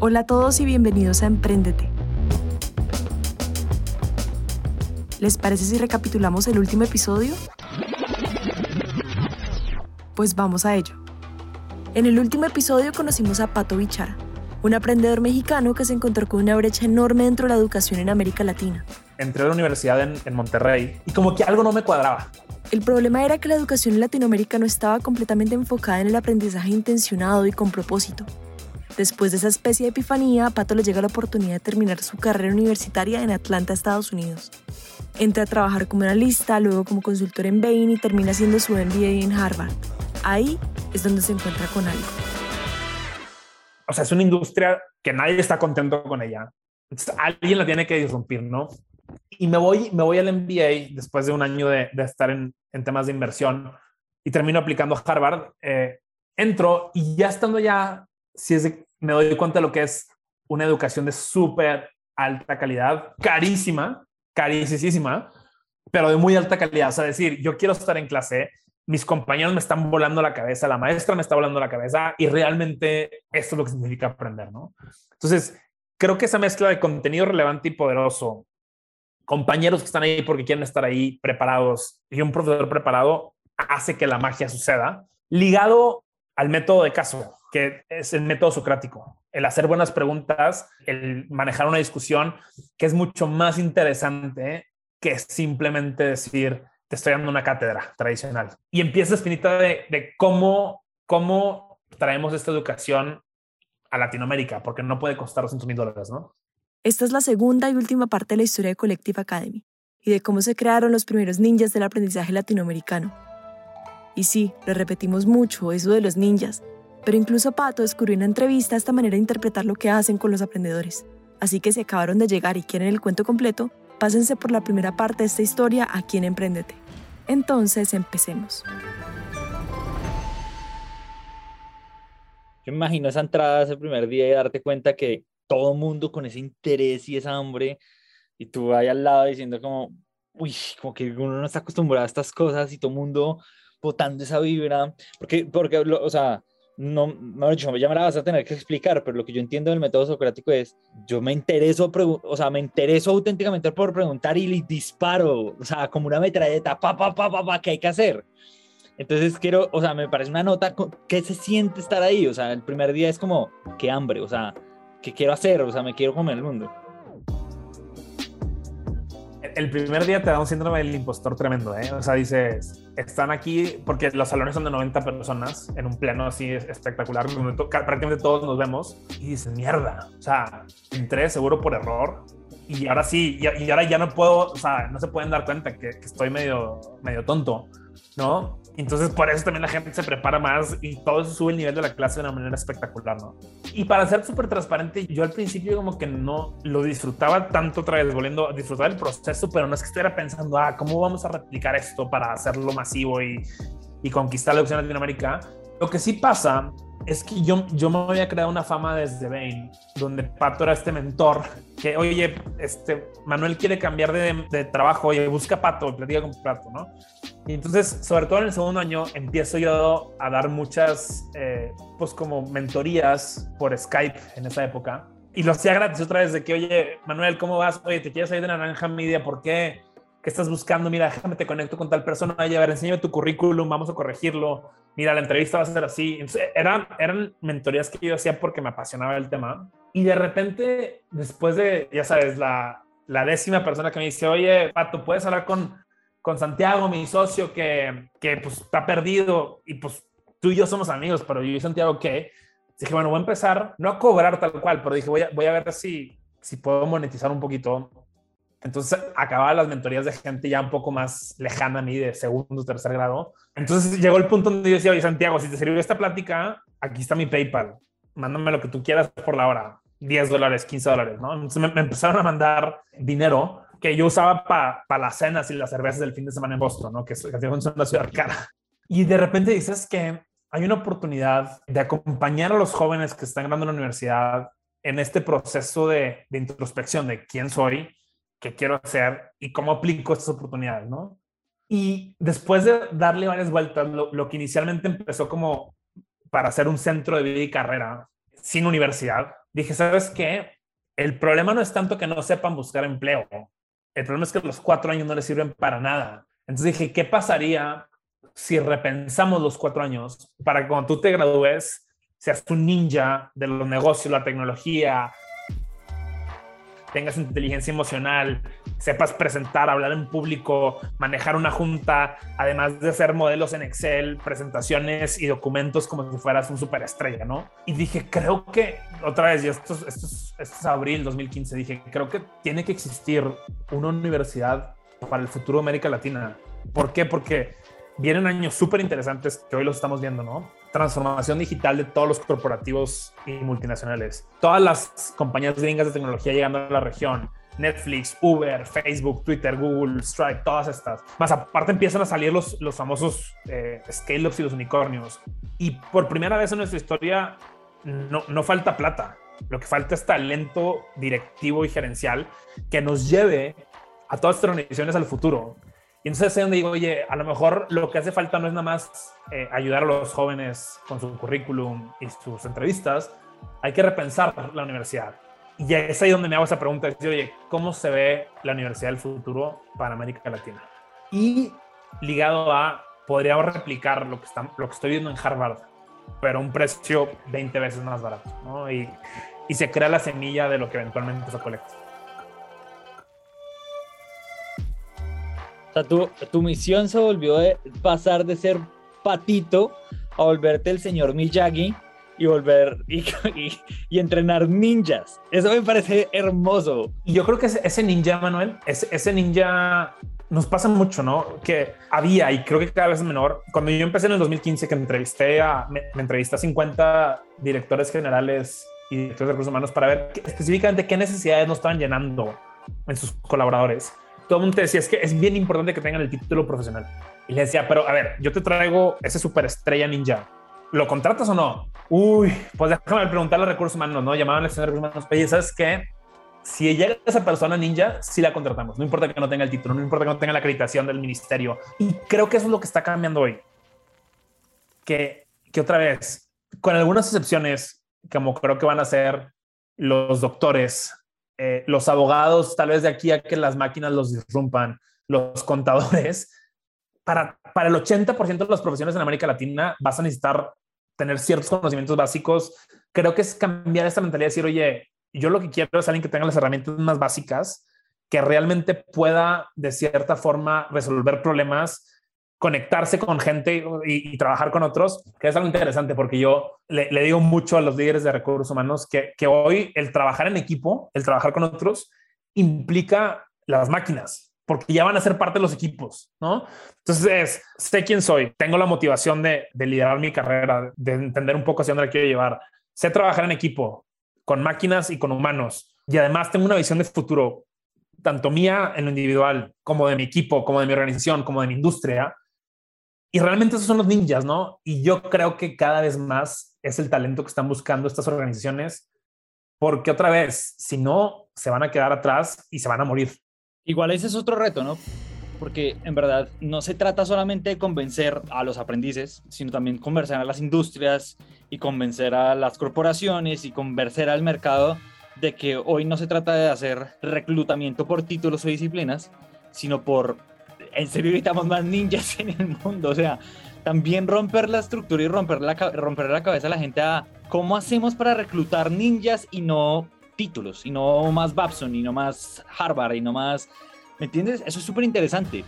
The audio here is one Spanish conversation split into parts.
Hola a todos y bienvenidos a Emprendete. ¿Les parece si recapitulamos el último episodio? Pues vamos a ello. En el último episodio conocimos a Pato Bichara, un aprendedor mexicano que se encontró con una brecha enorme dentro de la educación en América Latina. Entré a la universidad en, en Monterrey y como que algo no me cuadraba. El problema era que la educación en Latinoamérica no estaba completamente enfocada en el aprendizaje intencionado y con propósito. Después de esa especie de epifanía, a Pato le llega la oportunidad de terminar su carrera universitaria en Atlanta, Estados Unidos. Entra a trabajar como analista, luego como consultor en Bain y termina haciendo su MBA en Harvard. Ahí es donde se encuentra con algo. O sea, es una industria que nadie está contento con ella. Entonces, alguien la tiene que disrumpir, ¿no? Y me voy, me voy al MBA después de un año de, de estar en, en, temas de inversión y termino aplicando a Harvard. Eh, entro y ya estando ya, si es de, me doy cuenta de lo que es una educación de súper alta calidad, carísima, carísima, pero de muy alta calidad. O sea, decir, yo quiero estar en clase, mis compañeros me están volando la cabeza, la maestra me está volando la cabeza y realmente esto es lo que significa aprender, ¿no? Entonces, creo que esa mezcla de contenido relevante y poderoso, compañeros que están ahí porque quieren estar ahí preparados y un profesor preparado hace que la magia suceda, ligado al método de caso que es el método socrático, el hacer buenas preguntas, el manejar una discusión, que es mucho más interesante que simplemente decir, te estoy dando una cátedra tradicional. Y empieza espinita de, de cómo, cómo traemos esta educación a Latinoamérica, porque no puede costar 200 mil dólares, ¿no? Esta es la segunda y última parte de la historia de Collective Academy y de cómo se crearon los primeros ninjas del aprendizaje latinoamericano. Y sí, lo repetimos mucho, eso de los ninjas, pero incluso Pato descubrió en entrevista esta manera de interpretar lo que hacen con los aprendedores. Así que si acabaron de llegar y quieren el cuento completo, pásense por la primera parte de esta historia aquí en Emprendete. Entonces, empecemos. Yo imagino esa entrada ese primer día y darte cuenta que todo mundo con ese interés y esa hambre, y tú ahí al lado diciendo como, uy, como que uno no está acostumbrado a estas cosas y todo mundo botando esa vibra, porque, porque, o sea, no, no dicho, ya me la vas a tener que explicar, pero lo que yo entiendo del método socrático es, yo me intereso, o sea, me intereso auténticamente por preguntar y le disparo, o sea, como una metralleta, pa, pa, pa, pa, pa, ¿qué hay que hacer? Entonces quiero, o sea, me parece una nota, ¿qué se siente estar ahí? O sea, el primer día es como, qué hambre, o sea, ¿qué quiero hacer? O sea, me quiero comer el mundo el primer día te da un síndrome del impostor tremendo, ¿eh? O sea, dices, están aquí porque los salones son de 90 personas en un pleno así espectacular, prácticamente todos nos vemos y dices, mierda, o sea, entré seguro por error y ahora sí, y, y ahora ya no puedo, o sea, no se pueden dar cuenta que, que estoy medio, medio tonto, ¿no? Entonces, por eso también la gente se prepara más y todo eso sube el nivel de la clase de una manera espectacular, ¿no? Y para ser súper transparente, yo al principio como que no lo disfrutaba tanto otra vez, volviendo a disfrutar el proceso, pero no es que estuviera pensando, ah, ¿cómo vamos a replicar esto para hacerlo masivo y, y conquistar la opción Latinoamérica? Lo que sí pasa es que yo, yo me había creado una fama desde Bain, donde Pato era este mentor que, oye, este, Manuel quiere cambiar de, de trabajo, oye, busca Pato, platica con Pato, ¿no? Y entonces, sobre todo en el segundo año, empiezo yo a dar muchas, eh, pues como mentorías por Skype en esa época. Y lo hacía gratis otra vez de que, oye, Manuel, ¿cómo vas? Oye, ¿te quieres salir de Naranja Media? ¿Por qué? ¿Qué estás buscando? Mira, déjame te conecto con tal persona. A ver, enséñame tu currículum, vamos a corregirlo. Mira, la entrevista va a ser así. Eran, eran mentorías que yo hacía porque me apasionaba el tema. Y de repente, después de, ya sabes, la, la décima persona que me dice, oye, Pato, ¿puedes hablar con con Santiago, mi socio, que, que pues está perdido y pues tú y yo somos amigos, pero yo y Santiago, ¿qué? Dije, bueno, voy a empezar, no a cobrar tal cual, pero dije, voy a, voy a ver si, si puedo monetizar un poquito. Entonces acababa las mentorías de gente ya un poco más lejana a mí, de segundo, tercer grado. Entonces llegó el punto donde yo decía, oye, Santiago, si te sirvió esta plática, aquí está mi PayPal. Mándame lo que tú quieras por la hora. 10 dólares, 15 dólares, ¿no? Entonces me, me empezaron a mandar dinero que yo usaba para las cenas y las cervezas del fin de semana en Boston, ¿no? que, es, una ciudad cara. Y de repente dices que hay una oportunidad de acompañar a los jóvenes que están ganando en la universidad en este proceso de, de introspección de quién soy, qué quiero hacer y cómo aplico estas oportunidades, ¿no? Y después de darle varias vueltas, lo, que inicialmente empezó como para hacer un centro de vida y carrera, sin universidad, dije, ¿sabes qué? El problema no es tanto que no sepan buscar empleo. El problema es que los cuatro años no les sirven para nada. Entonces dije, ¿qué pasaría si repensamos los cuatro años para que cuando tú te gradúes seas un ninja de los negocios, la tecnología, tengas inteligencia emocional, sepas presentar, hablar en público, manejar una junta, además de hacer modelos en Excel, presentaciones y documentos como si fueras un superestrella, ¿no? Y dije, creo que, otra vez, y esto, esto, es, esto es abril 2015, dije, creo que tiene que existir una universidad para el futuro de América Latina. ¿Por qué? Porque vienen años súper interesantes que hoy los estamos viendo, ¿no? Transformación digital de todos los corporativos y multinacionales. Todas las compañías gringas de tecnología llegando a la región. Netflix, Uber, Facebook, Twitter, Google, Stripe, todas estas. Más aparte empiezan a salir los, los famosos eh, scale-ups y los unicornios. Y por primera vez en nuestra historia no, no falta plata. Lo que falta es talento directivo y gerencial que nos lleve a todas estas organizaciones al futuro. Y entonces es donde digo, oye, a lo mejor lo que hace falta no es nada más eh, ayudar a los jóvenes con su currículum y sus entrevistas, hay que repensar la universidad. Y es ahí donde me hago esa pregunta, es, oye, ¿cómo se ve la universidad del futuro para América Latina? Y ligado a, podríamos replicar lo que, está, lo que estoy viendo en Harvard, pero un precio 20 veces más barato, y se crea la semilla de lo que eventualmente se colecta. Sea, tu, misión se volvió de pasar de ser patito a volverte el señor Miyagi y volver y, entrenar ninjas. Eso me parece hermoso. Yo creo que ese, ninja, Manuel, ese, ese, ninja nos pasa mucho, ¿no? Que había y creo que cada vez menor. Cuando yo empecé en el 2015, que entrevisté a, me, entrevisté a 50 directores generales y directores de recursos humanos para ver específicamente qué necesidades nos estaban llenando en sus colaboradores todo el mundo te decía, es que es bien importante que tengan el título profesional. Y le decía, pero a ver, yo te traigo ese superestrella ninja. ¿Lo contratas o no? Uy, pues déjame preguntarle a recursos humanos, ¿no? Llamaban a la de recursos humanos. Oye, ¿sabes qué? Si llega esa persona ninja, sí la contratamos. No importa que no tenga el título, no importa que no tenga la acreditación del ministerio. Y creo que eso es lo que está cambiando hoy. Que, que otra vez, con algunas excepciones, como creo que van a ser los doctores, eh, los abogados, tal vez de aquí a que las máquinas los disrumpan, los contadores, para, para el 80% de las profesiones en América Latina vas a necesitar tener ciertos conocimientos básicos. Creo que es cambiar esta mentalidad y decir, oye, yo lo que quiero es alguien que tenga las herramientas más básicas, que realmente pueda de cierta forma resolver problemas conectarse con gente y, y, trabajar con otros, que es algo interesante porque yo le, le digo mucho a los líderes de recursos humanos que, que, hoy el trabajar en equipo, el trabajar con otros, implica las máquinas, porque ya van a ser parte de los equipos, ¿no? Entonces, sé quién soy, tengo la motivación de, de liderar mi carrera, de entender un poco hacia dónde la quiero llevar, sé trabajar en equipo, con máquinas y con humanos, y además tengo una visión de futuro, tanto mía en lo individual, como de mi equipo, como de mi organización, como de mi industria, y realmente esos son los ninjas, ¿no? Y yo creo que cada vez más es el talento que están buscando estas organizaciones, porque otra vez, si no, se van a quedar atrás y se van a morir. Igual ese es otro reto, ¿no? Porque en verdad no se trata solamente de convencer a los aprendices, sino también convencer a las industrias y convencer a las corporaciones y convencer al mercado de que hoy no se trata de hacer reclutamiento por títulos o disciplinas, sino por en serio necesitamos más ninjas en el mundo. O sea, también romper la estructura y romper la, romper la cabeza a la gente a cómo hacemos para reclutar ninjas y no títulos, y no más Babson, y no más Harvard, y no más... ¿Me entiendes? Eso es súper interesante.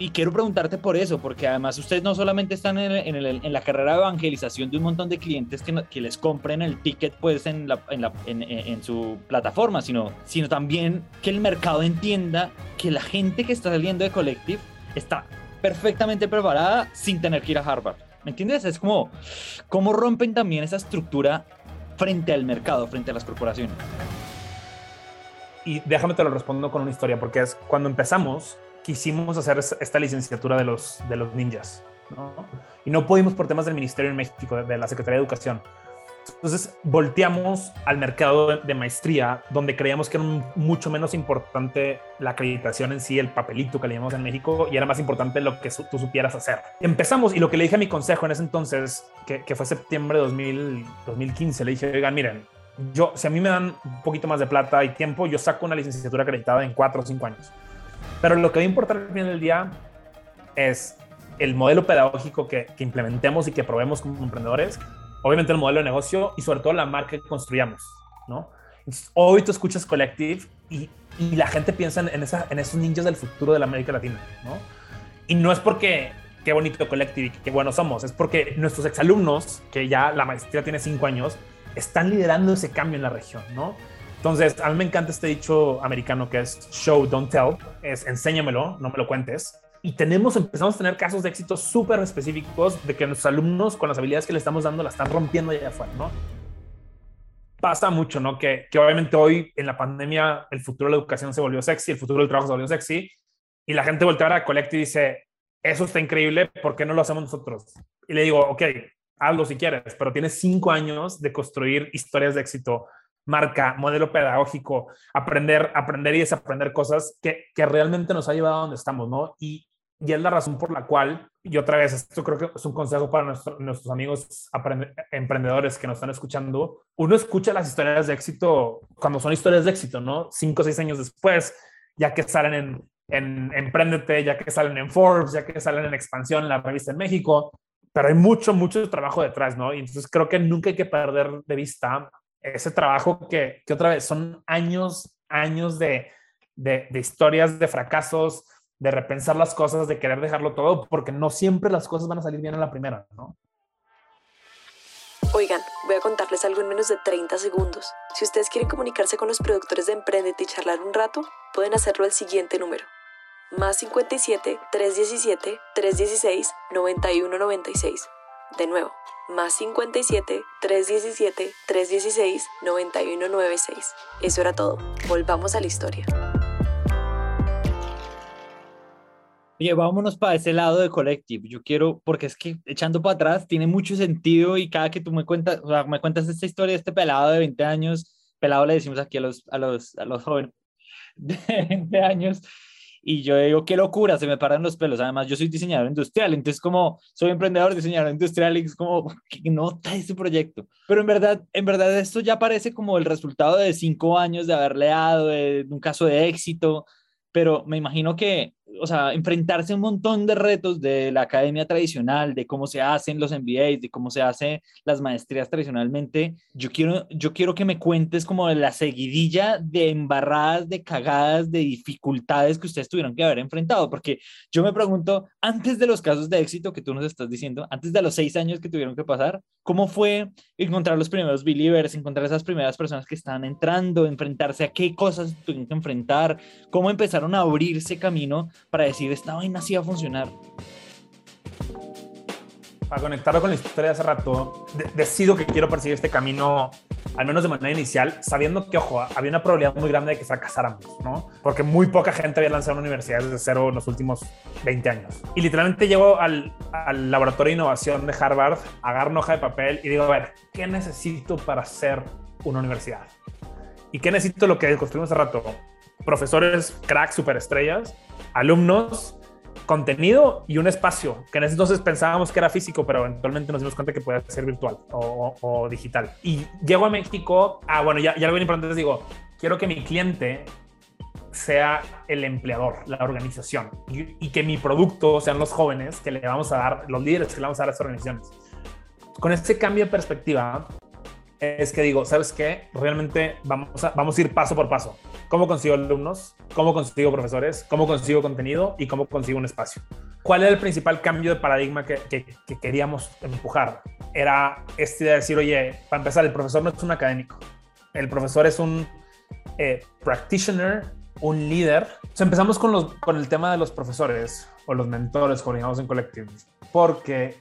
Y quiero preguntarte por eso, porque además ustedes no solamente están en, la carrera de evangelización de un montón de clientes que, que les compren el ticket pues en, en, su plataforma, sino, sino también que el mercado entienda que la gente que está saliendo de Collective está perfectamente preparada sin tener que ir a Harvard. ¿Me entiendes? Es como cómo rompen también esa estructura frente al mercado, frente a las corporaciones. Y déjame te lo respondo con una historia, porque es cuando empezamos, quisimos hacer esta licenciatura de los, de los ninjas. Y no pudimos por temas del Ministerio en México, de la Secretaría de Educación. Entonces volteamos al mercado de maestría, donde creíamos que era mucho menos importante la acreditación en sí, el papelito que le llamamos en México, y era más importante lo que tú supieras hacer. Empezamos y lo que le dije a mi consejo en ese entonces, que, fue septiembre de 2000, 2015, le dije, oigan, miren, yo, si a mí me dan un poquito más de plata y tiempo, yo saco una licenciatura acreditada en cuatro o cinco años. Pero lo que va a importar al final del día es el modelo pedagógico que, implementemos y que probemos como emprendedores obviamente el modelo de negocio y sobre todo la marca que construyamos, ¿no? hoy tú escuchas Collective y, y la gente piensa en esos ninjas del futuro de la América Latina, ¿no? Y no es porque qué bonito Collective y qué buenos somos, es porque nuestros exalumnos, que ya la maestría tiene cinco años, están liderando ese cambio en la región, ¿no? Entonces, a mí me encanta este dicho americano que es show, don't tell, es enséñamelo, no me lo cuentes y tenemos, empezamos a tener casos de éxito súper específicos de que nuestros alumnos con las habilidades que le estamos dando la están rompiendo allá afuera, ¿no? Pasa mucho, ¿no? Que, que obviamente hoy en la pandemia el futuro de la educación se volvió sexy, el futuro del trabajo se volvió sexy y la gente voltea a Collect y dice, eso está increíble, ¿por qué no lo hacemos nosotros? Y le digo, ok, hazlo si quieres, pero tienes cinco años de construir historias de éxito, marca, modelo pedagógico, aprender, aprender y desaprender cosas que, que realmente nos ha llevado a donde estamos, ¿no? Y, y es la razón por la cual, y otra vez, esto creo que es un consejo para nuestros amigos emprendedores que nos están escuchando. Uno escucha las historias de éxito cuando son historias de éxito, ¿no? Cinco o seis años después, ya que salen en, en Emprendete, ya que salen en Forbes, ya que salen en Expansión, en la revista en México. Pero hay mucho, mucho trabajo detrás, ¿no? Y entonces creo que nunca hay que perder de vista ese trabajo que, que otra vez son años, años de, de, historias de fracasos, de repensar las cosas, de querer dejarlo todo, porque no siempre las cosas van a salir bien en la primera, ¿no? Oigan, voy a contarles algo en menos de 30 segundos. Si ustedes quieren comunicarse con los productores de Emprendete y charlar un rato, pueden hacerlo al siguiente número. Más 57 317 316 9196. De nuevo, más 57 317 316 9196. Eso era todo. Volvamos a la historia. Oye, vámonos para ese lado de Collective. Yo quiero, porque es que echando para atrás tiene mucho sentido y cada que tú me cuentas, o sea, me cuentas esta historia de este pelado de 20 años, pelado le decimos aquí a los, a los, a los jóvenes de 20 años, y yo digo, qué locura, se me paran los pelos. Además, yo soy diseñador industrial, entonces como soy emprendedor, diseñador industrial, y es como, ¿qué nota ese proyecto? Pero en verdad, en verdad esto ya parece como el resultado de cinco años de haberle dado, de un caso de éxito, pero me imagino que o sea, enfrentarse a un montón de retos de la academia tradicional, de cómo se hacen los MBAs, de cómo se hacen las maestrías tradicionalmente. Yo quiero, yo quiero que me cuentes como la seguidilla de embarradas, de cagadas, de dificultades que ustedes tuvieron que haber enfrentado, porque yo me pregunto, antes de los casos de éxito que tú nos estás diciendo, antes de los seis años que tuvieron que pasar, ¿cómo fue encontrar los primeros believers, encontrar esas primeras personas que estaban entrando, enfrentarse a qué cosas tuvieron que enfrentar, cómo empezaron a abrirse camino para decir, esta vaina sí va a funcionar? Para conectarlo con la historia de hace rato, decido que quiero perseguir este camino, al menos de manera inicial, sabiendo que, ojo, había una probabilidad muy grande de que fracasáramos, ¿no? Porque muy poca gente había lanzado una universidad desde cero en los últimos 20 años. Y literalmente llego al, al laboratorio de innovación de Harvard, agarro una hoja de papel y digo, a ver, ¿qué necesito para ser una universidad? ¿Y qué necesito lo que construimos hace rato? Profesores, cracks, superestrellas, alumnos, contenido y un espacio, que en ese entonces pensábamos que era físico, pero eventualmente nos dimos cuenta que podía ser virtual o, digital. Y llego a México, ah, bueno, ya, ya algo importante les digo, quiero que mi cliente sea el empleador, la organización, y, y, que mi producto sean los jóvenes que le vamos a dar, los líderes que le vamos a dar a estas organizaciones. Con este cambio de perspectiva, es que digo, ¿sabes qué? Realmente vamos a, vamos a ir paso por paso. ¿Cómo consigo alumnos? ¿Cómo consigo profesores? ¿Cómo consigo contenido? ¿Y cómo consigo un espacio? ¿Cuál era el principal cambio de paradigma que, que, queríamos empujar? Era este de decir, oye, para empezar, el profesor no es un académico. El profesor es un eh, practitioner, un líder. Entonces empezamos con, los, con el tema de los profesores o los mentores, como en Collective, porque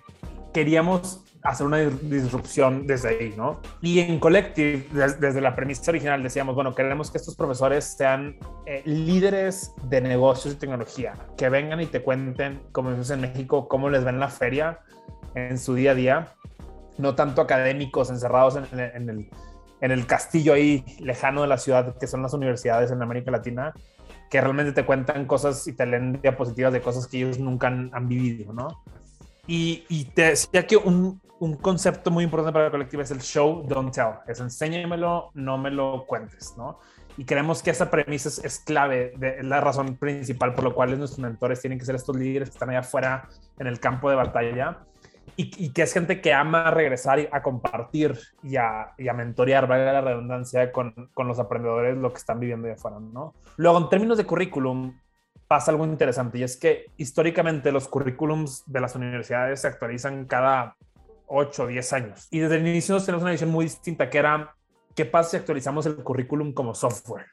queríamos hacer una disrupción desde ahí, ¿no? Y en Collective, desde la premisa original, decíamos, bueno, queremos que estos profesores sean eh, líderes de negocios y tecnología, que vengan y te cuenten, como decimos en México, cómo les ven la feria en su día a día no tanto académicos encerrados en, el, en el castillo ahí lejano de la ciudad que son las universidades en América Latina, que realmente te cuentan cosas y te leen diapositivas de cosas que ellos nunca han, vivido, ¿no? Y, y, te decía que un, un, concepto muy importante para la colectiva es el show, don't tell. Es enséñamelo, no me lo cuentes, ¿no? Y creemos que esa premisa es, clave, de, es la razón principal por la cual nuestros mentores tienen que ser estos líderes que están allá afuera en el campo de batalla y, que es gente que ama regresar a compartir y a, y a mentorear, valga la redundancia, con, con, los aprendedores lo que están viviendo de afuera, ¿no? Luego, en términos de currículum, pasa algo interesante y es que históricamente los currículums de las universidades se actualizan cada 8 o 10 años. Y desde el inicio tenemos una visión muy distinta que era, ¿qué pasa si actualizamos el currículum como software?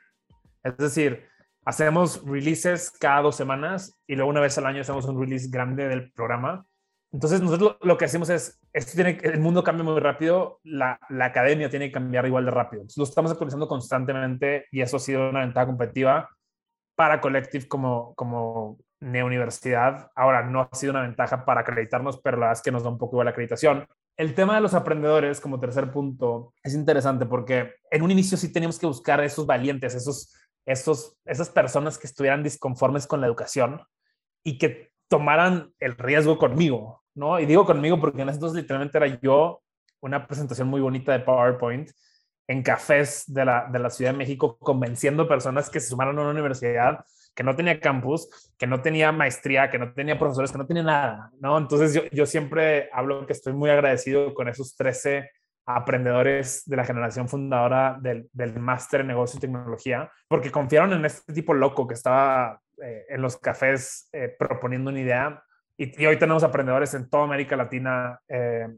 Es decir, hacemos releases cada dos semanas y luego una vez al año hacemos un release grande del programa entonces, nosotros lo, que hacemos es, esto tiene, el mundo cambia muy rápido, la, la, academia tiene que cambiar igual de rápido. Entonces, lo estamos actualizando constantemente y eso ha sido una ventaja competitiva para Collective como, como universidad. Ahora, no ha sido una ventaja para acreditarnos, pero la verdad es que nos da un poco igual la acreditación. El tema de los aprendedores, como tercer punto, es interesante porque en un inicio sí teníamos que buscar esos valientes, esos, esos, esas personas que estuvieran disconformes con la educación y que tomaran el riesgo conmigo, ¿no? Y digo conmigo porque en entonces literalmente era yo una presentación muy bonita de PowerPoint en cafés de la, de la Ciudad de México, convenciendo personas que se sumaron a una universidad que no tenía campus, que no tenía maestría, que no tenía profesores, que no tenía nada, ¿no? Entonces yo, yo siempre hablo que estoy muy agradecido con esos 13 aprendedores de la generación fundadora del, del máster en negocio y tecnología, porque confiaron en este tipo loco que estaba eh, en los cafés eh, proponiendo una idea y, hoy tenemos aprendedores en toda América Latina eh,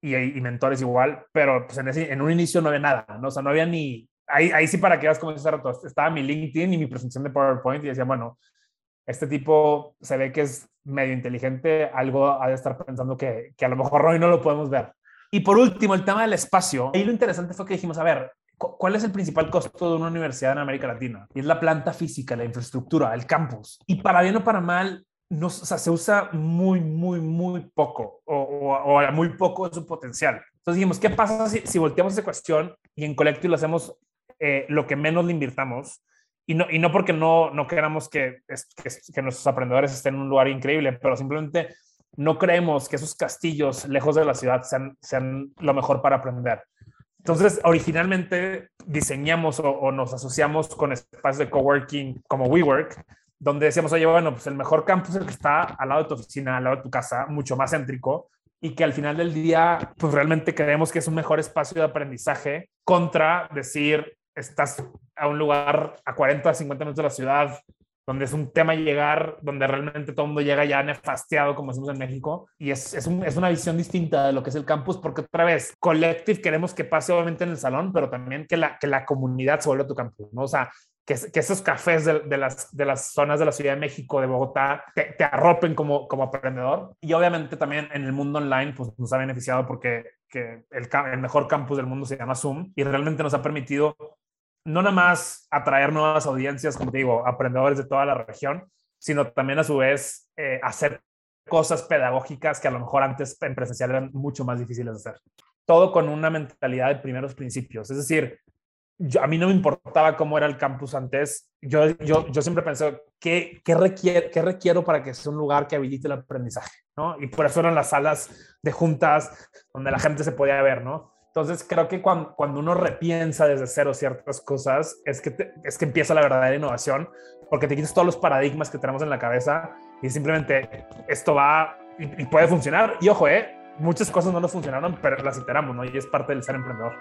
y, y, mentores igual, pero pues en, en, un inicio no había nada, ¿no? O sea, no había ni... Ahí, ahí sí para que veas cómo hace rato, estaba mi LinkedIn y mi presentación de PowerPoint y decía, bueno, este tipo se ve que es medio inteligente, algo ha de estar pensando que, que a lo mejor hoy no lo podemos ver. Y por último, el tema del espacio. Ahí lo interesante fue que dijimos, a ver, ¿cuál es el principal costo de una universidad en América Latina? Y es la planta física, la infraestructura, el campus. Y para bien o para mal, no, o sea, se usa muy, muy, muy poco o, o, muy poco de su potencial. Entonces dijimos, ¿qué pasa si, si volteamos esa cuestión y en Collective lo hacemos eh, lo que menos le invirtamos? Y no, y no porque no, no queramos que, que, nuestros aprendedores estén en un lugar increíble, pero simplemente no creemos que esos castillos lejos de la ciudad sean, sean lo mejor para aprender. Entonces, originalmente diseñamos o, nos asociamos con espacios de coworking como WeWork, donde decíamos, oye, bueno, pues el mejor campus es el que está al lado de tu oficina, al lado de tu casa, mucho más céntrico, y que al final del día, pues realmente creemos que es un mejor espacio de aprendizaje contra decir, estás a un lugar a 40, 50 minutos de la ciudad, donde es un tema llegar, donde realmente todo el mundo llega ya nefasteado, como decimos en México, y es, es, es, una visión distinta de lo que es el campus, porque otra vez, Collective queremos que pase obviamente en el salón, pero también que la, que la comunidad se vuelva tu campus, ¿no? O sea, que, esos cafés de, las, de las zonas de la Ciudad de México, de Bogotá, te, te, arropen como, como aprendedor. Y obviamente también en el mundo online, pues nos ha beneficiado porque que el, el mejor campus del mundo se llama Zoom y realmente nos ha permitido no nada más atraer nuevas audiencias, como te digo, aprendedores de toda la región, sino también a su vez eh, hacer cosas pedagógicas que a lo mejor antes en presencial eran mucho más difíciles de hacer. Todo con una mentalidad de primeros principios. Es decir, a mí no me importaba cómo era el campus antes. Yo, yo, yo siempre pensé, ¿qué, qué, requiere, ¿qué requiero para que sea un lugar que habilite el aprendizaje? ¿no? Y por eso eran las salas de juntas donde la gente se podía ver, ¿no? Entonces creo que cuando, cuando, uno repiensa desde cero ciertas cosas, es que, es que empieza la verdadera innovación, porque te quitas todos los paradigmas que tenemos en la cabeza y simplemente esto va y, puede funcionar. Y ojo, eh, muchas cosas no nos funcionaron, pero las iteramos, ¿no? Y es parte del ser emprendedor.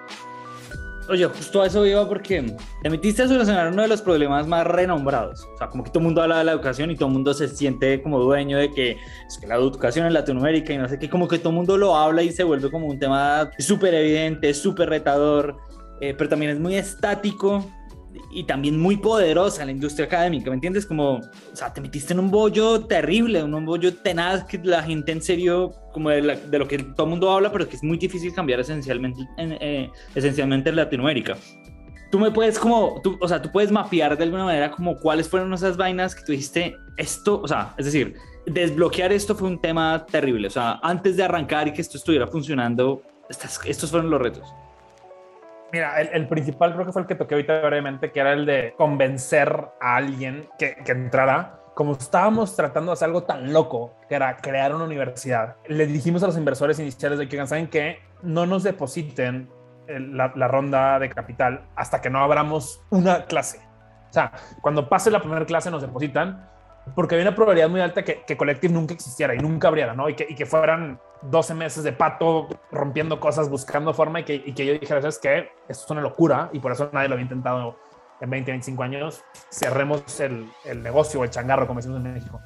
Oye, justo a eso iba porque te metiste a solucionar uno de los problemas más renombrados. O sea, como que todo el mundo habla de la educación y todo el mundo se siente como dueño de que es que la educación en Latinoamérica y no sé qué, como que todo el mundo lo habla y se vuelve como un tema súper evidente, súper retador, eh, pero también es muy estático y también muy poderosa la industria académica, ¿me entiendes? Como, o sea, te metiste en un bollo terrible, un bollo tenaz que la gente en serio, como de, lo que todo el mundo habla, pero que es muy difícil cambiar esencialmente en, eh, esencialmente en Latinoamérica. Tú me puedes como, tú, o sea, tú puedes mapear de alguna manera como cuáles fueron esas vainas que tú dijiste, esto, o sea, es decir, desbloquear esto fue un tema terrible, o sea, antes de arrancar y que esto estuviera funcionando, estos fueron los retos. Mira, el, principal creo que fue el que toqué ahorita brevemente, que era el de convencer a alguien que, entrara como estábamos tratando de hacer algo tan loco, que era crear una universidad, le dijimos a los inversores iniciales de que saben que no nos depositen la, la, ronda de capital hasta que no abramos una clase. O sea, cuando pase la primera clase nos depositan, porque había una probabilidad muy alta que, Collective nunca existiera y nunca abriera, ¿no? Y que, y que fueran 12 meses de pato rompiendo cosas, buscando forma y que, y que yo dijera, ¿sabes qué? Esto es una locura y por eso nadie lo había intentado en 20, 25 años, cerremos el, el negocio o el changarro, como decimos en México.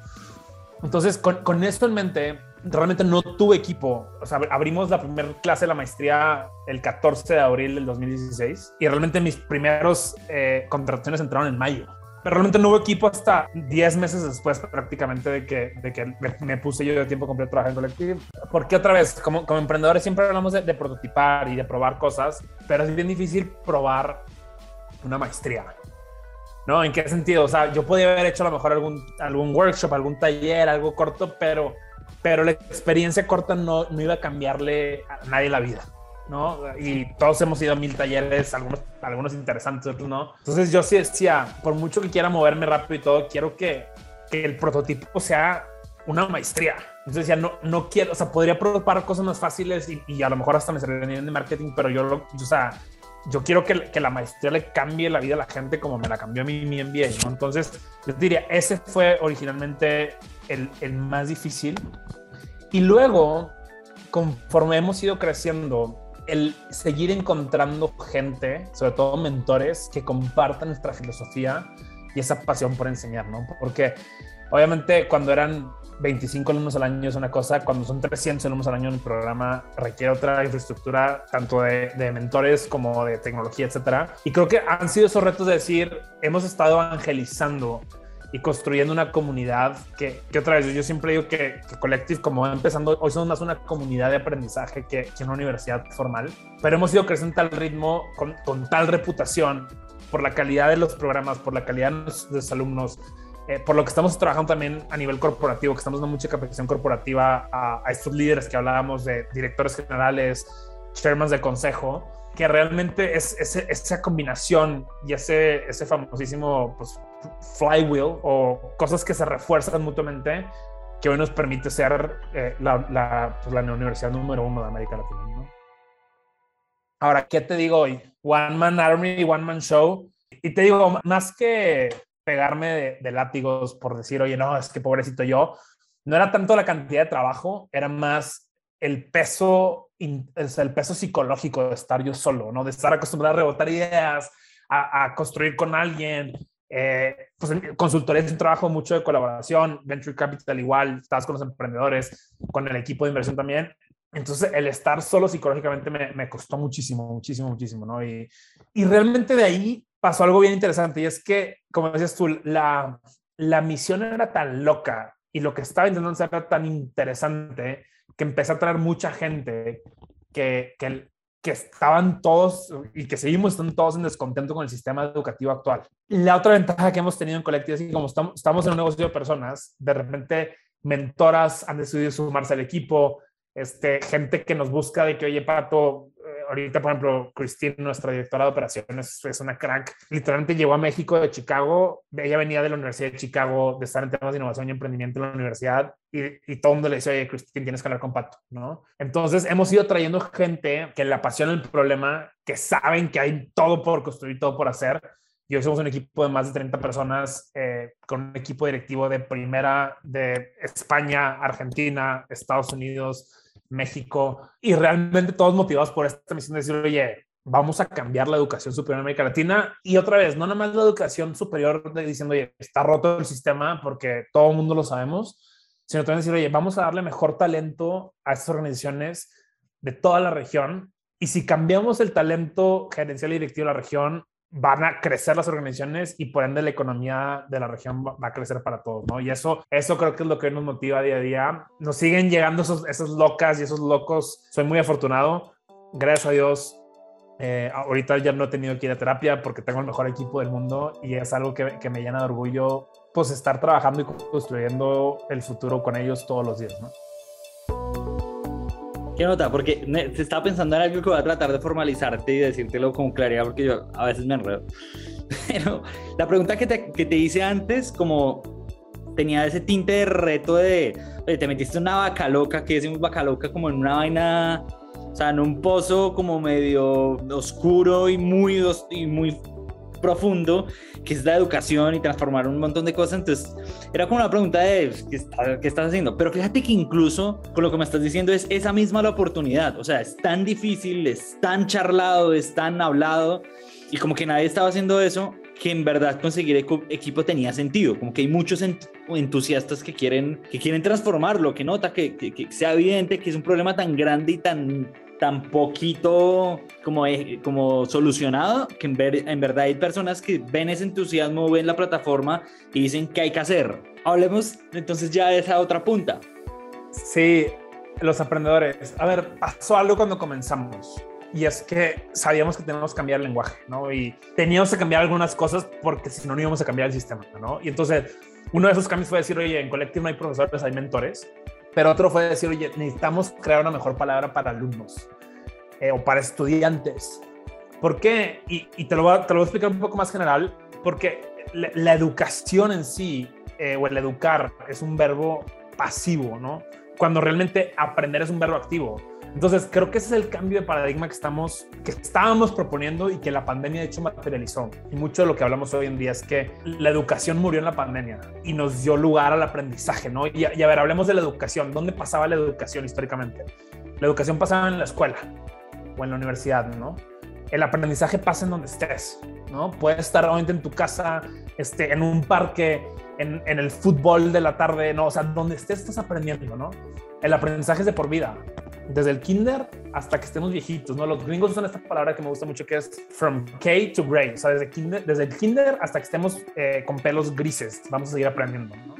Entonces, con, con esto en mente, realmente no tuve equipo. O sea, abrimos la primera clase de la maestría el 14 de abril del 2016 y realmente mis primeros eh, contrataciones entraron en mayo. Pero realmente no hubo equipo hasta 10 meses después prácticamente de que, de que me, puse yo de tiempo completo a trabajar en colectivo. Porque otra vez, como, como emprendedores siempre hablamos de, de, prototipar y de probar cosas, pero es bien difícil probar una maestría. ¿No? ¿En qué sentido? O sea, yo podía haber hecho a lo mejor algún, algún workshop, algún taller, algo corto, pero, pero la experiencia corta no, no iba a cambiarle a nadie la vida. ¿No? Y todos hemos ido a mil talleres, algunos, algunos interesantes, otros no. Entonces yo sí decía, por mucho que quiera moverme rápido y todo, quiero que, que el prototipo sea una maestría. Entonces decía, no, no quiero, o sea, podría probar cosas más fáciles y, y a lo mejor hasta me servirían de marketing, pero yo, o sea, yo quiero que, que, la maestría le cambie la vida a la gente como me la cambió a mí mi MBA. Entonces, yo diría, ese fue originalmente el, el más difícil. Y luego, conforme hemos ido creciendo, el seguir encontrando gente, sobre todo mentores, que compartan nuestra filosofía y esa pasión por enseñar, ¿no? Porque obviamente cuando eran 25 alumnos al año es una cosa, cuando son 300 alumnos al año en el programa requiere otra infraestructura, tanto de, de, mentores como de tecnología, etcétera. Y creo que han sido esos retos de decir, hemos estado evangelizando y construyendo una comunidad que, que otra vez, yo siempre digo que, Collective, como empezando, hoy somos más una comunidad de aprendizaje que, una universidad formal, pero hemos ido creciendo tal ritmo, con, con tal reputación, por la calidad de los programas, por la calidad de los, alumnos, eh, por lo que estamos trabajando también a nivel corporativo, que estamos dando mucha capacitación corporativa a, a estos líderes que hablábamos de directores generales, chairmans de consejo, que realmente es, es esa combinación y ese, ese famosísimo pues, flywheel o cosas que se refuerzan mutuamente que hoy nos permite ser eh, la, la, pues, la, universidad número uno de América Latina. ¿no? Ahora, ¿qué te digo hoy? One Man Army, One Man Show. Y te digo, más que pegarme de, de, látigos por decir, oye, no, es que pobrecito yo. No era tanto la cantidad de trabajo, era más el peso, el peso psicológico de estar yo solo, ¿no? De estar acostumbrado a rebotar ideas, a, construir con alguien. Eh, pues consultoría es un trabajo mucho de colaboración, Venture Capital igual, estás con los emprendedores, con el equipo de inversión también. Entonces, el estar solo psicológicamente me, me costó muchísimo, muchísimo, muchísimo, ¿no? Y, y realmente de ahí pasó algo bien interesante y es que, como decías tú, la, la misión era tan loca y lo que estaba intentando hacer era tan interesante que empecé a traer mucha gente que, que, estaban todos y que seguimos estando todos en descontento con el sistema educativo actual. La otra ventaja que hemos tenido en colectivo es que como estamos, estamos en un negocio de personas, de repente mentoras han decidido sumarse al equipo, este, gente que nos busca de que, oye, Pato, ahorita, por ejemplo, Christine, nuestra directora de operaciones, es una crack. Literalmente llegó a México de Chicago. Ella venía de la Universidad de Chicago, de estar en temas de innovación y emprendimiento en la universidad. Y, y todo el mundo le dice, oye, Christine, tienes que hablar con Pato, ¿no? Entonces, hemos ido trayendo gente que le apasiona el problema, que saben que hay todo por construir, todo por hacer. Y hoy somos un equipo de más de 30 personas, eh, con un equipo directivo de primera de España, Argentina, Estados Unidos, México, y realmente todos motivados por esta misión de decir, oye, vamos a cambiar la educación superior en América Latina. Y otra vez, no nada más la educación superior de diciendo, oye, está roto el sistema porque todo el mundo lo sabemos, sino también decir, oye, vamos a darle mejor talento a estas organizaciones de toda la región. Y si cambiamos el talento gerencial y directivo de la región, van a crecer las organizaciones y por ende la economía de la región va a crecer para todos, ¿no? Y eso, eso creo que es lo que nos motiva día a día. Nos siguen llegando esos, esos locas y esos locos. Soy muy afortunado. Gracias a Dios. Eh, ahorita ya no he tenido que ir a terapia porque tengo el mejor equipo del mundo y es algo que, que me llena de orgullo, pues estar trabajando y construyendo el futuro con ellos todos los días, ¿no? ¿Qué nota? Porque se estaba pensando en algo que voy a tratar de formalizarte y decírtelo con claridad porque yo a veces me enredo. Pero la pregunta que te, que te hice antes, como tenía ese tinte de reto de, te metiste una vaca loca, que decimos vaca loca como en una vaina, o sea, en un pozo como medio oscuro y muy, y muy profundo, que es la educación y transformar un montón de cosas. Entonces, era como una pregunta de ¿qué, estás haciendo? Pero fíjate que incluso con lo que me estás diciendo es esa misma la oportunidad. O sea, es tan difícil, es tan charlado, es tan hablado y como que nadie estaba haciendo eso que en verdad conseguir equipo tenía sentido, como que hay muchos entusiastas que quieren, que quieren transformarlo, que nota que, que, sea evidente que es un problema tan grande y tan, tan poquito como, como solucionado, que en, ver, en verdad hay personas que ven ese entusiasmo, ven la plataforma y dicen que hay que hacer. Hablemos entonces ya de esa otra punta. Sí, los aprendedores. A ver, pasó algo cuando comenzamos y es que sabíamos que teníamos que cambiar el lenguaje, ¿no? Y teníamos que cambiar algunas cosas porque si no, no íbamos a cambiar el sistema, ¿no? Y entonces, uno de esos cambios fue decir, oye, en Collective no hay profesores, hay mentores. Pero otro fue decir, oye, necesitamos crear una mejor palabra para alumnos eh, o para estudiantes. ¿Por qué? Y, te, lo voy a, te, lo voy explicar un poco más general, porque la, educación en sí, eh, o el educar, es un verbo pasivo, ¿no? Cuando realmente aprender es un verbo activo. Entonces, creo que ese es el cambio de paradigma que, estamos, que estábamos proponiendo y que la pandemia de hecho materializó. Y mucho de lo que hablamos hoy en día es que la educación murió en la pandemia y nos dio lugar al aprendizaje, ¿no? Y, y a ver, hablemos de la educación. ¿Dónde pasaba la educación históricamente? La educación pasaba en la escuela o en la universidad, ¿no? El aprendizaje pasa en donde estés, ¿no? Puedes estar obviamente en tu casa, este, en un parque, en, en el fútbol de la tarde, ¿no? O sea, donde estés estás aprendiendo, ¿no? El aprendizaje es de por vida desde el kinder hasta que estemos viejitos, ¿no? Los gringos usan esta palabra que me gusta mucho que es from K to gray, o sea, desde, kinder, desde el kinder hasta que estemos eh, con pelos grises, vamos a seguir aprendiendo, ¿no?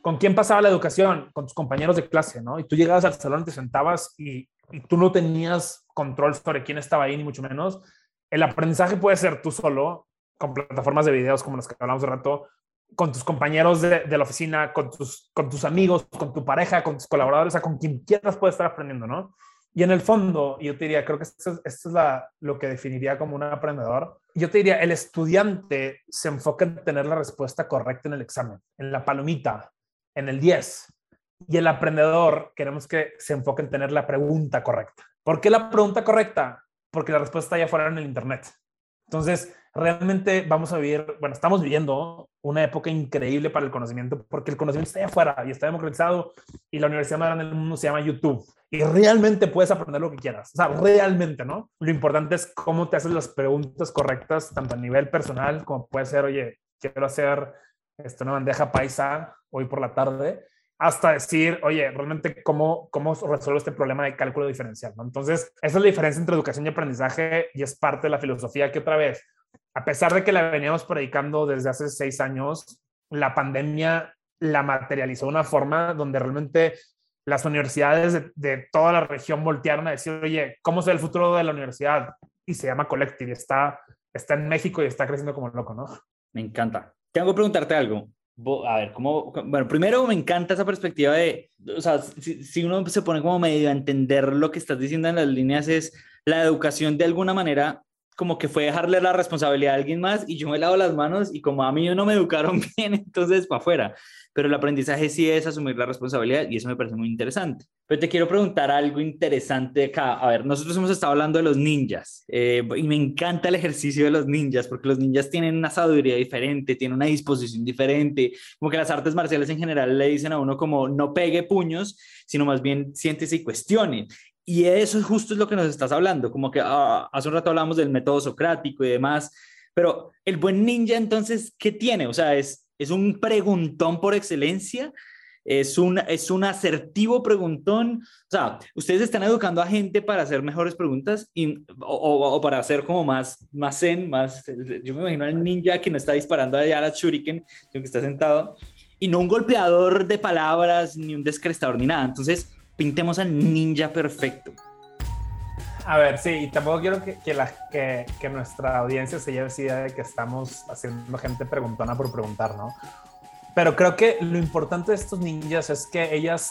¿Con quién pasaba la educación? Con tus compañeros de clase, ¿no? Y tú llegabas al salón, te sentabas y, y tú no tenías control sobre quién estaba ahí, ni mucho menos. El aprendizaje puede ser tú solo, con plataformas de videos como las que hablamos de rato, con tus compañeros de, la oficina, con tus, con tus amigos, con tu pareja, con tus colaboradores, o sea, con quien quieras puedes estar aprendiendo, ¿no? Y en el fondo, yo te diría, creo que esto, es, la, lo que definiría como un aprendedor. Yo te diría, el estudiante se enfoca en tener la respuesta correcta en el examen, en la palomita, en el 10. Y el aprendedor queremos que se enfoque en tener la pregunta correcta. ¿Por qué la pregunta correcta? Porque la respuesta allá afuera en el Internet. Entonces, realmente vamos a vivir, bueno, estamos viviendo una época increíble para el conocimiento, porque el conocimiento está allá afuera y está democratizado y la universidad más grande del mundo se llama YouTube. Y realmente puedes aprender lo que quieras. O sea, realmente, ¿no? Lo importante es cómo te haces las preguntas correctas, tanto a nivel personal como puede ser, oye, quiero hacer esto, una bandeja paisa hoy por la tarde, hasta decir, oye, realmente cómo, cómo resuelvo este problema de cálculo diferencial. ¿no? Entonces, esa es la diferencia entre educación y aprendizaje y es parte de la filosofía que otra vez a pesar de que la veníamos predicando desde hace seis años, la pandemia la materializó de una forma donde realmente las universidades de, toda la región voltearon a decir, oye, ¿cómo será el futuro de la universidad? Y se llama Collective, está, está en México y está creciendo como loco, ¿no? Me encanta. Tengo que preguntarte algo. A ver, ¿cómo? Bueno, primero me encanta esa perspectiva de, o sea, si, si uno se pone como medio a entender lo que estás diciendo en las líneas, es la educación de alguna manera como que fue dejarle la responsabilidad a alguien más y yo me lavo las manos y como a mí no me educaron bien, entonces para afuera. Pero el aprendizaje sí es asumir la responsabilidad y eso me parece muy interesante. Pero te quiero preguntar algo interesante acá. A ver, nosotros hemos estado hablando de los ninjas eh, y me encanta el ejercicio de los ninjas porque los ninjas tienen una sabiduría diferente, tienen una disposición diferente, como que las artes marciales en general le dicen a uno como no pegue puños, sino más bien siéntese y cuestione. Y eso justo es lo que nos estás hablando, como que ah, hace un rato hablamos del método socrático y demás, pero el buen ninja entonces, ¿qué tiene? O sea, es, es un preguntón por excelencia, es un, es un asertivo preguntón, o sea, ustedes están educando a gente para hacer mejores preguntas y, o, o, para hacer como más, más zen, más, yo me imagino al ninja que no está disparando allá a la shuriken, sino que está sentado, y no un golpeador de palabras, ni un descrestador, ni nada, entonces pintemos al ninja perfecto. A ver, sí, y tampoco quiero que, que, la, que, nuestra audiencia se lleve esa idea de que estamos haciendo gente preguntona por preguntar, ¿no? Pero creo que lo importante de estos ninjas es que ellas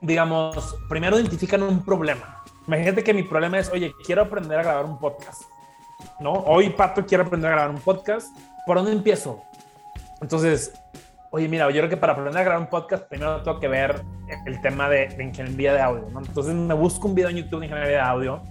digamos, primero identifican un problema. Imagínate que mi problema es, oye, quiero aprender a grabar un podcast. ¿No? Hoy, Pato, quiero aprender a grabar un podcast. ¿Por dónde empiezo? Entonces, oye, mira, yo creo que para aprender a grabar un podcast, primero tengo que ver el tema de, de ingeniería de audio, ¿no? Entonces me busco un video en YouTube de ingeniería de audio.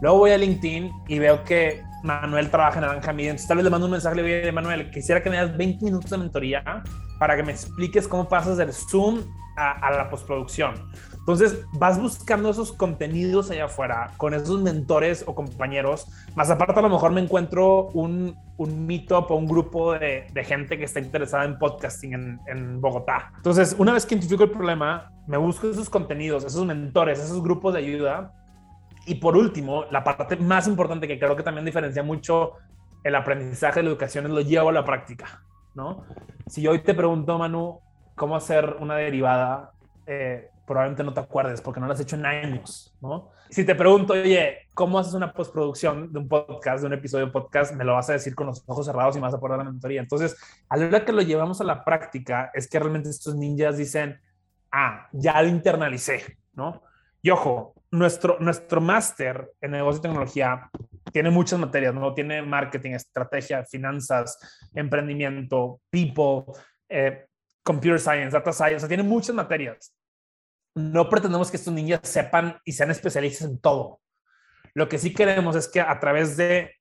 Luego voy a LinkedIn y veo que Manuel trabaja en Naranja Media. Entonces tal vez le mando un mensaje, le voy a Manuel, quisiera que me das 20 minutos de mentoría para que me expliques cómo pasas del Zoom a, la postproducción. Entonces vas buscando esos contenidos allá afuera con esos mentores o compañeros. Más aparte, a lo mejor me encuentro un, un meetup o un grupo de, de, gente que está interesada en podcasting en, en, Bogotá. Entonces, una vez que identifico el problema, me busco esos contenidos, esos mentores, esos grupos de ayuda. Y por último, la parte más importante que creo que también diferencia mucho el aprendizaje de la educación es lo llevo a la práctica, ¿no? Si yo hoy te pregunto, Manu, cómo hacer una derivada, eh, probablemente no te acuerdes porque no lo has hecho en años, ¿no? Si te pregunto, oye, ¿cómo haces una postproducción de un podcast, de un episodio de podcast? Me lo vas a decir con los ojos cerrados y me vas a poner la mentoría. Entonces, a la hora que lo llevamos a la práctica, es que realmente estos ninjas dicen, ah, ya lo internalicé, ¿no? Y ojo, nuestro, nuestro máster en negocio y tecnología tiene muchas materias, ¿no? Tiene marketing, estrategia, finanzas, emprendimiento, people, eh, computer science, data science, o sea, tiene muchas materias no pretendemos que estos niños sepan y sean especialistas en todo. Lo que sí queremos es que a través de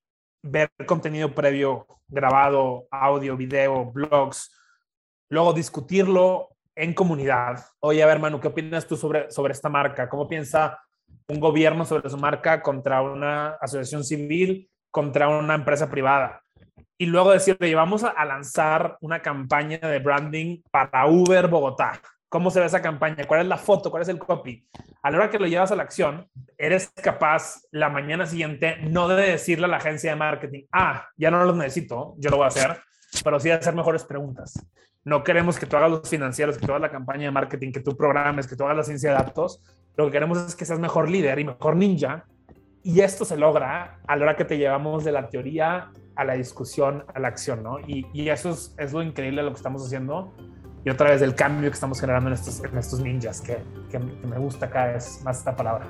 ver contenido previo, grabado, audio, video, blogs, luego discutirlo en comunidad. Oye, a ver, Manu, ¿qué opinas tú sobre, sobre esta marca? ¿Cómo piensa un gobierno sobre su marca contra una asociación civil, contra una empresa privada? Y luego decirle, vamos a lanzar una campaña de branding para Uber Bogotá cómo se ve esa campaña, cuál es la foto, cuál es el copy. A la hora que lo llevas a la acción, eres capaz la mañana siguiente no de decirle a la agencia de marketing, ah, ya no los necesito, yo lo voy a hacer, pero sí de hacer mejores preguntas. No queremos que tú hagas los financieros, que tú hagas la campaña de marketing, que tú programes, que tú hagas la ciencia de datos. Lo que queremos es que seas mejor líder y mejor ninja. Y esto se logra a la hora que te llevamos de la teoría a la discusión, a la acción, ¿no? Y, eso es, lo increíble de lo que estamos haciendo y otra vez el cambio que estamos generando en estos, en estos ninjas, que, que, que me gusta cada vez más esta palabra.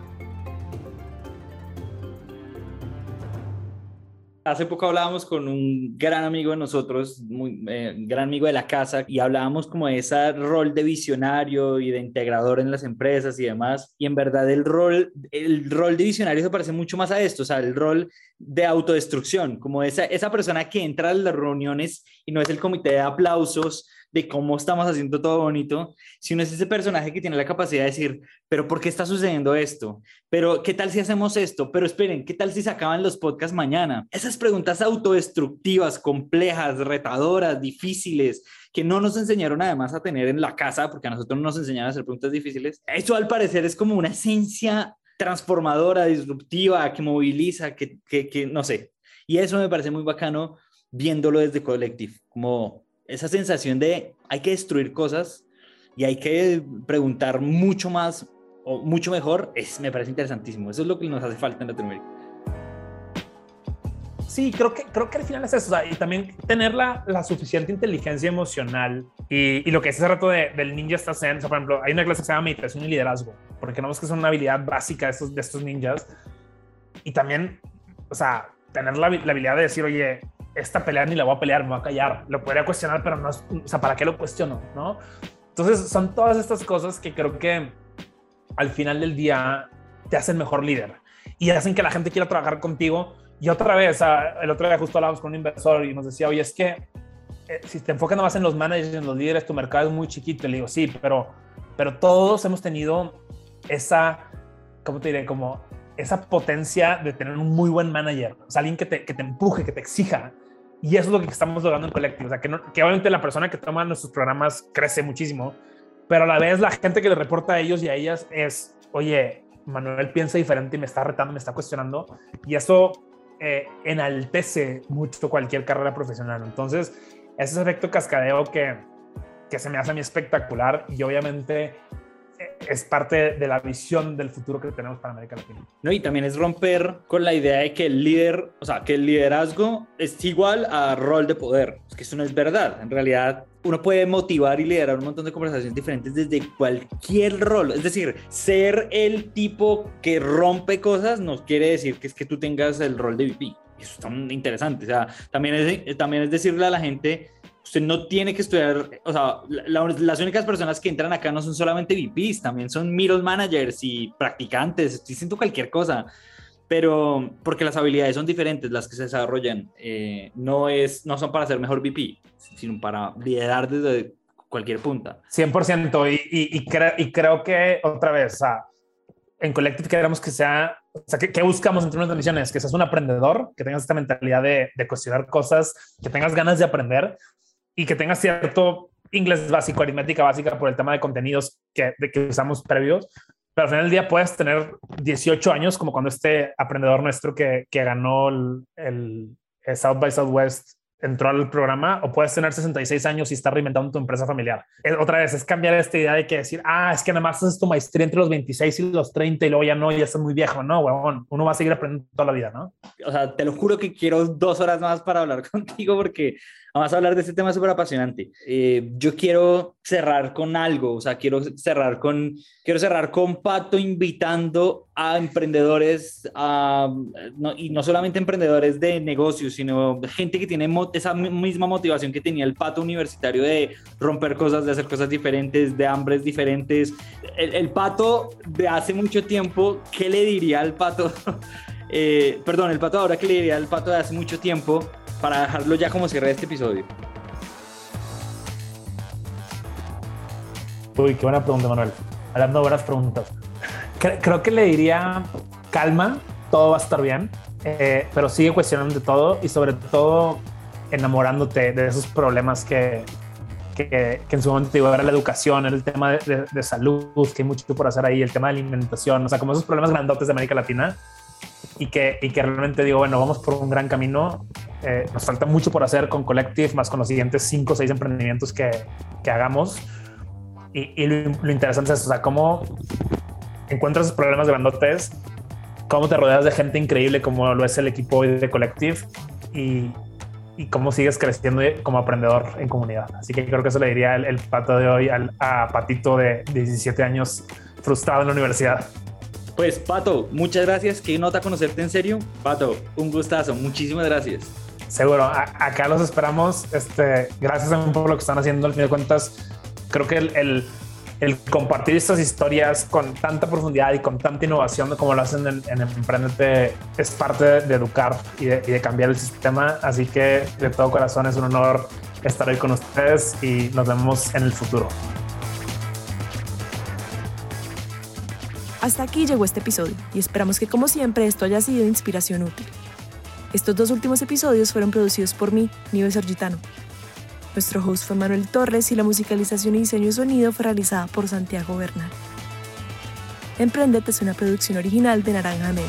Hace poco hablábamos con un gran amigo de nosotros, muy eh, gran amigo de la casa, y hablábamos como de ese rol de visionario y de integrador en las empresas y demás. Y en verdad el rol, el rol de visionario se parece mucho más a esto, o sea, el rol de autodestrucción, como esa, esa persona que entra a las reuniones y no es el comité de aplausos, de cómo estamos haciendo todo bonito, si uno es ese personaje que tiene la capacidad de decir, pero ¿por qué está sucediendo esto? Pero ¿qué tal si hacemos esto? Pero esperen, ¿qué tal si se acaban los podcasts mañana? Esas preguntas autodestructivas, complejas, retadoras, difíciles, que no nos enseñaron además a tener en la casa, porque a nosotros no nos enseñaron a hacer preguntas difíciles. Eso al parecer es como una esencia transformadora, disruptiva, que moviliza, que, que, que no sé. Y eso me parece muy bacano viéndolo desde Collective, como esa sensación de hay que destruir cosas y hay que preguntar mucho más o mucho mejor, es, me parece interesantísimo. Eso es lo que nos hace falta en Latinoamérica. Sí, creo que, creo que al final es eso. Y también tener la, suficiente inteligencia emocional y, lo que es ese rato de, del ninja está zen. O por ejemplo, hay una clase que se llama meditación y liderazgo, porque no es que es una habilidad básica de estos, de estos ninjas. Y también, o sea, tener la, la habilidad de decir, oye, esta pelea ni la voy a pelear, me voy a callar. Lo podría cuestionar, pero no es, o sea, ¿para qué lo cuestiono? ¿No? Entonces, son todas estas cosas que creo que al final del día te hacen mejor líder y hacen que la gente quiera trabajar contigo. Y otra vez, el otro día justo hablábamos con un inversor y nos decía, oye, es que eh, si te enfocas nada más en los managers, en los líderes, tu mercado es muy chiquito. Y le digo, sí, pero, pero todos hemos tenido esa, ¿cómo te diré? Como esa potencia de tener un muy buen manager, o sea, alguien que te, que te empuje, que te exija, y eso es lo que estamos logrando en Collective. O sea, que, obviamente la persona que toma nuestros programas crece muchísimo, pero a la vez la gente que le reporta a ellos y a ellas es, oye, Manuel piensa diferente y me está retando, me está cuestionando. Y eso eh, enaltece mucho cualquier carrera profesional. Entonces, ese efecto cascadeo que, que se me hace a mí espectacular y obviamente es parte de la visión del futuro que tenemos para América Latina. No, y también es romper con la idea de que el líder, o sea, que el liderazgo es igual a rol de poder. Es que eso no es verdad. En realidad, uno puede motivar y liderar un montón de conversaciones diferentes desde cualquier rol. Es decir, ser el tipo que rompe cosas no quiere decir que es que tú tengas el rol de VP. Eso es tan interesante. O sea, también es, también es decirle a la gente, usted no tiene que estudiar, o sea, las únicas personas que entran acá no son solamente VPs, también son middle managers y practicantes, diciendo cualquier cosa pero porque las habilidades son diferentes las que se desarrollan, eh, no, es, no son para ser mejor VP, sino para liderar desde cualquier punta. 100% y, y, y, y creo que otra vez, sea, en Collective queremos que sea, o sea, ¿qué, buscamos en términos de misiones? Que seas un aprendedor, que tengas esta mentalidad de, de cuestionar cosas, que tengas ganas de aprender y que tengas cierto inglés básico, aritmética básica por el tema de contenidos que, de que usamos previos, pero al final del día puedes tener 18 años, como cuando este aprendedor nuestro que, que ganó el, el, South by Southwest entró al programa, o puedes tener 66 años y estar reinventando tu empresa familiar. otra vez, es cambiar esta idea de que decir, ah, es que nada más haces tu maestría entre los 26 y los 30 y luego ya no, ya estás muy viejo. No, huevón, uno va a seguir aprendiendo toda la vida, ¿no? O sea, te lo juro que quiero dos horas más para hablar contigo porque Vamos a hablar de este tema súper apasionante. Eh, yo quiero cerrar con algo, o sea, quiero cerrar con, quiero cerrar con Pato invitando a emprendedores, a, y no solamente emprendedores de negocios, sino gente que tiene esa misma motivación que tenía el Pato universitario de romper cosas, de hacer cosas diferentes, de hambres diferentes. El, el Pato de hace mucho tiempo, ¿qué le diría al Pato? Eh, perdón, el Pato ahora, ¿qué le diría al Pato de hace mucho tiempo? para dejarlo ya como cierre de este episodio? Uy, qué buena pregunta, Manuel. Hablando de buenas preguntas. Creo que le diría calma, todo va a estar bien, eh, pero sigue cuestionando todo y sobre todo enamorándote de esos problemas que, que, en su momento digo, era la educación, era el tema de, de, salud, que hay mucho por hacer ahí, el tema de alimentación, o sea, como esos problemas grandotes de América Latina y que, y que realmente digo, bueno, vamos por un gran camino. Eh, nos falta mucho por hacer con Collective, más con los siguientes cinco o seis emprendimientos que, que hagamos. Y, y lo, interesante es, o sea, cómo encuentras esos problemas grandotes, cómo te rodeas de gente increíble como lo es el equipo de Collective y, y cómo sigues creciendo como aprendedor en comunidad. Así que creo que eso le diría el, el pato de hoy al, a Patito de 17 años frustrado en la universidad. Pues Pato, muchas gracias. Qué nota conocerte en serio. Pato, un gustazo. Muchísimas gracias. Seguro, acá los esperamos. Este, gracias por lo que están haciendo. Al fin de cuentas, creo que el, compartir estas historias con tanta profundidad y con tanta innovación como lo hacen en, en Emprendete es parte de, educar y de, cambiar el sistema. Así que de todo corazón es un honor estar hoy con ustedes y nos vemos en el futuro. Hasta aquí llegó este episodio y esperamos que como siempre esto haya sido inspiración útil. Estos dos últimos episodios fueron producidos por mí, Nivel Sergitano. Nuestro host fue Manuel Torres y la musicalización y diseño de sonido fue realizada por Santiago Bernal. Emprendete es una producción original de Naranja Media.